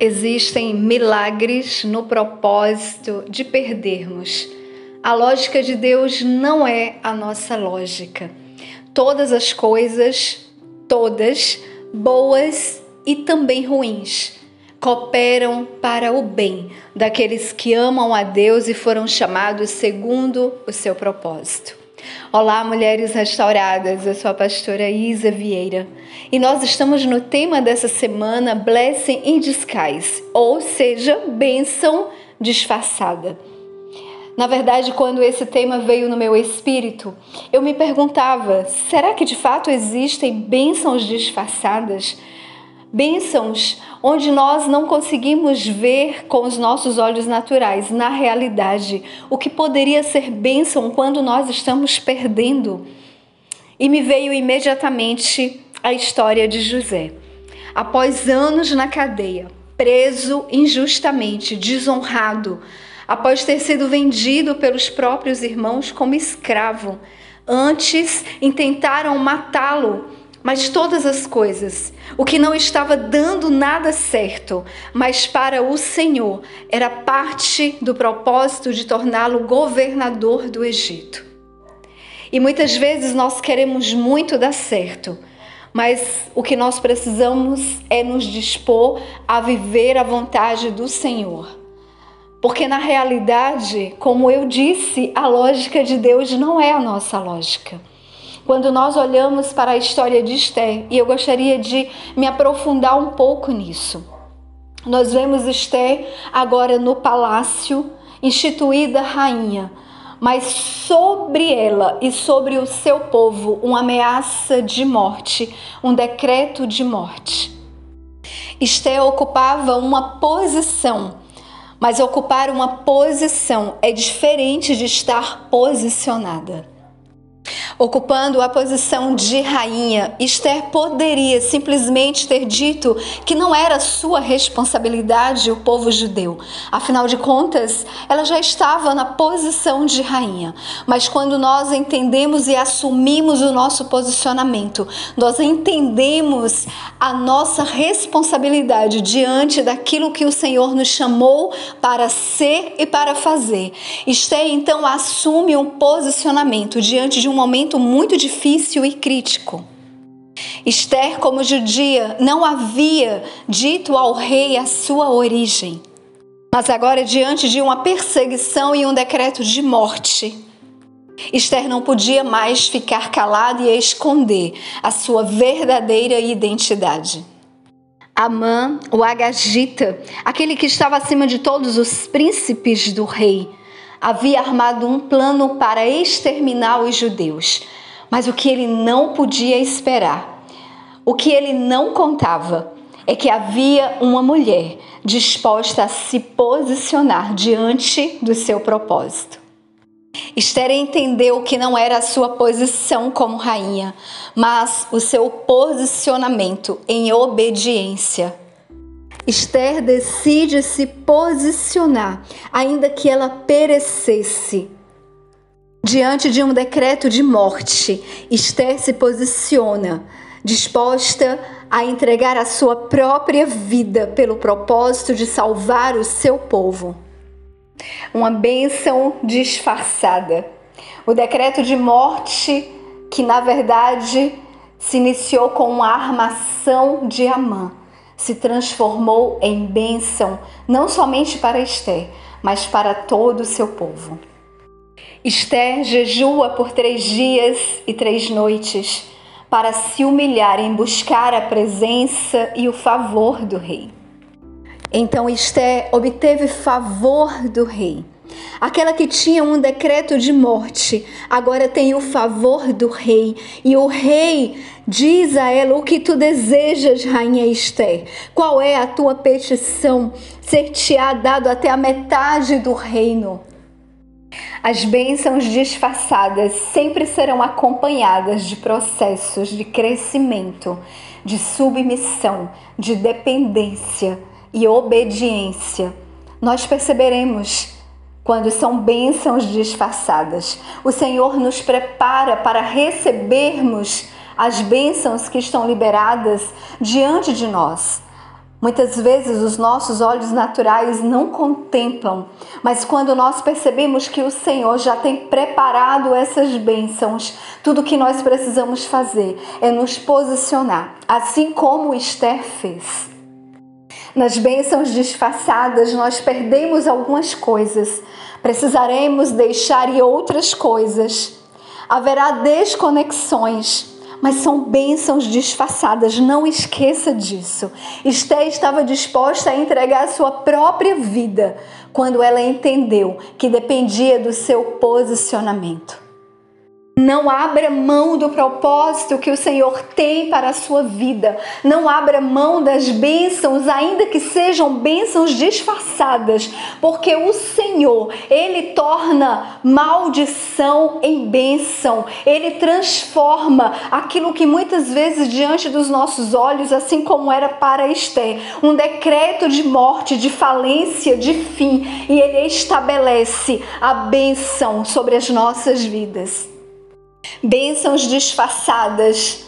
Existem milagres no propósito de perdermos. A lógica de Deus não é a nossa lógica. Todas as coisas, todas, boas e também ruins, cooperam para o bem daqueles que amam a Deus e foram chamados segundo o seu propósito. Olá, mulheres restauradas. Eu sou a pastora Isa Vieira e nós estamos no tema dessa semana Blessing in Disguise, ou seja, bênção disfarçada. Na verdade, quando esse tema veio no meu espírito, eu me perguntava: será que de fato existem bênçãos disfarçadas? Bênçãos onde nós não conseguimos ver com os nossos olhos naturais, na realidade, o que poderia ser bênção quando nós estamos perdendo. E me veio imediatamente a história de José. Após anos na cadeia, preso injustamente, desonrado, após ter sido vendido pelos próprios irmãos como escravo, antes intentaram matá-lo mas todas as coisas, o que não estava dando nada certo, mas para o Senhor era parte do propósito de torná-lo governador do Egito. E muitas vezes nós queremos muito dar certo, mas o que nós precisamos é nos dispor a viver a vontade do Senhor. Porque na realidade, como eu disse, a lógica de Deus não é a nossa lógica quando nós olhamos para a história de Esther, e eu gostaria de me aprofundar um pouco nisso. Nós vemos Esther agora no palácio, instituída rainha, mas sobre ela e sobre o seu povo uma ameaça de morte, um decreto de morte. Esther ocupava uma posição, mas ocupar uma posição é diferente de estar posicionada. Ocupando a posição de rainha, Esther poderia simplesmente ter dito que não era sua responsabilidade o povo judeu. Afinal de contas, ela já estava na posição de rainha. Mas quando nós entendemos e assumimos o nosso posicionamento, nós entendemos a nossa responsabilidade diante daquilo que o Senhor nos chamou para ser e para fazer. Esther então assume um posicionamento diante de um momento muito difícil e crítico. Esther, como judia, não havia dito ao rei a sua origem. Mas agora, diante de uma perseguição e um decreto de morte, Esther não podia mais ficar calada e esconder a sua verdadeira identidade. Amã, o Agagita, aquele que estava acima de todos os príncipes do rei, havia armado um plano para exterminar os judeus. Mas o que ele não podia esperar, o que ele não contava, é que havia uma mulher disposta a se posicionar diante do seu propósito. Esther entendeu que não era a sua posição como rainha, mas o seu posicionamento em obediência Esther decide se posicionar, ainda que ela perecesse. Diante de um decreto de morte, Esther se posiciona, disposta a entregar a sua própria vida pelo propósito de salvar o seu povo. Uma bênção disfarçada. O decreto de morte, que na verdade se iniciou com uma armação de Amã se transformou em bênção não somente para Esther, mas para todo o seu povo. Esther jejua por três dias e três noites para se humilhar em buscar a presença e o favor do rei. Então Esther obteve favor do rei. Aquela que tinha um decreto de morte, agora tem o favor do rei. E o rei diz a ela: O que tu desejas, rainha Esther? Qual é a tua petição? Ser-te-á dado até a metade do reino. As bênçãos disfarçadas sempre serão acompanhadas de processos de crescimento, de submissão, de dependência e obediência. Nós perceberemos quando são bênçãos disfarçadas. O Senhor nos prepara para recebermos as bênçãos que estão liberadas diante de nós. Muitas vezes os nossos olhos naturais não contemplam, mas quando nós percebemos que o Senhor já tem preparado essas bênçãos, tudo que nós precisamos fazer é nos posicionar, assim como Esther fez. Nas bênçãos disfarçadas, nós perdemos algumas coisas, precisaremos deixar ir outras coisas. Haverá desconexões mas são bênçãos disfarçadas, não esqueça disso. Esté estava disposta a entregar a sua própria vida quando ela entendeu que dependia do seu posicionamento. Não abra mão do propósito que o Senhor tem para a sua vida. Não abra mão das bênçãos, ainda que sejam bênçãos disfarçadas, porque o Senhor, ele torna maldição em bênção. Ele transforma aquilo que muitas vezes diante dos nossos olhos, assim como era para Esther, um decreto de morte, de falência, de fim, e ele estabelece a bênção sobre as nossas vidas. Bênçãos disfarçadas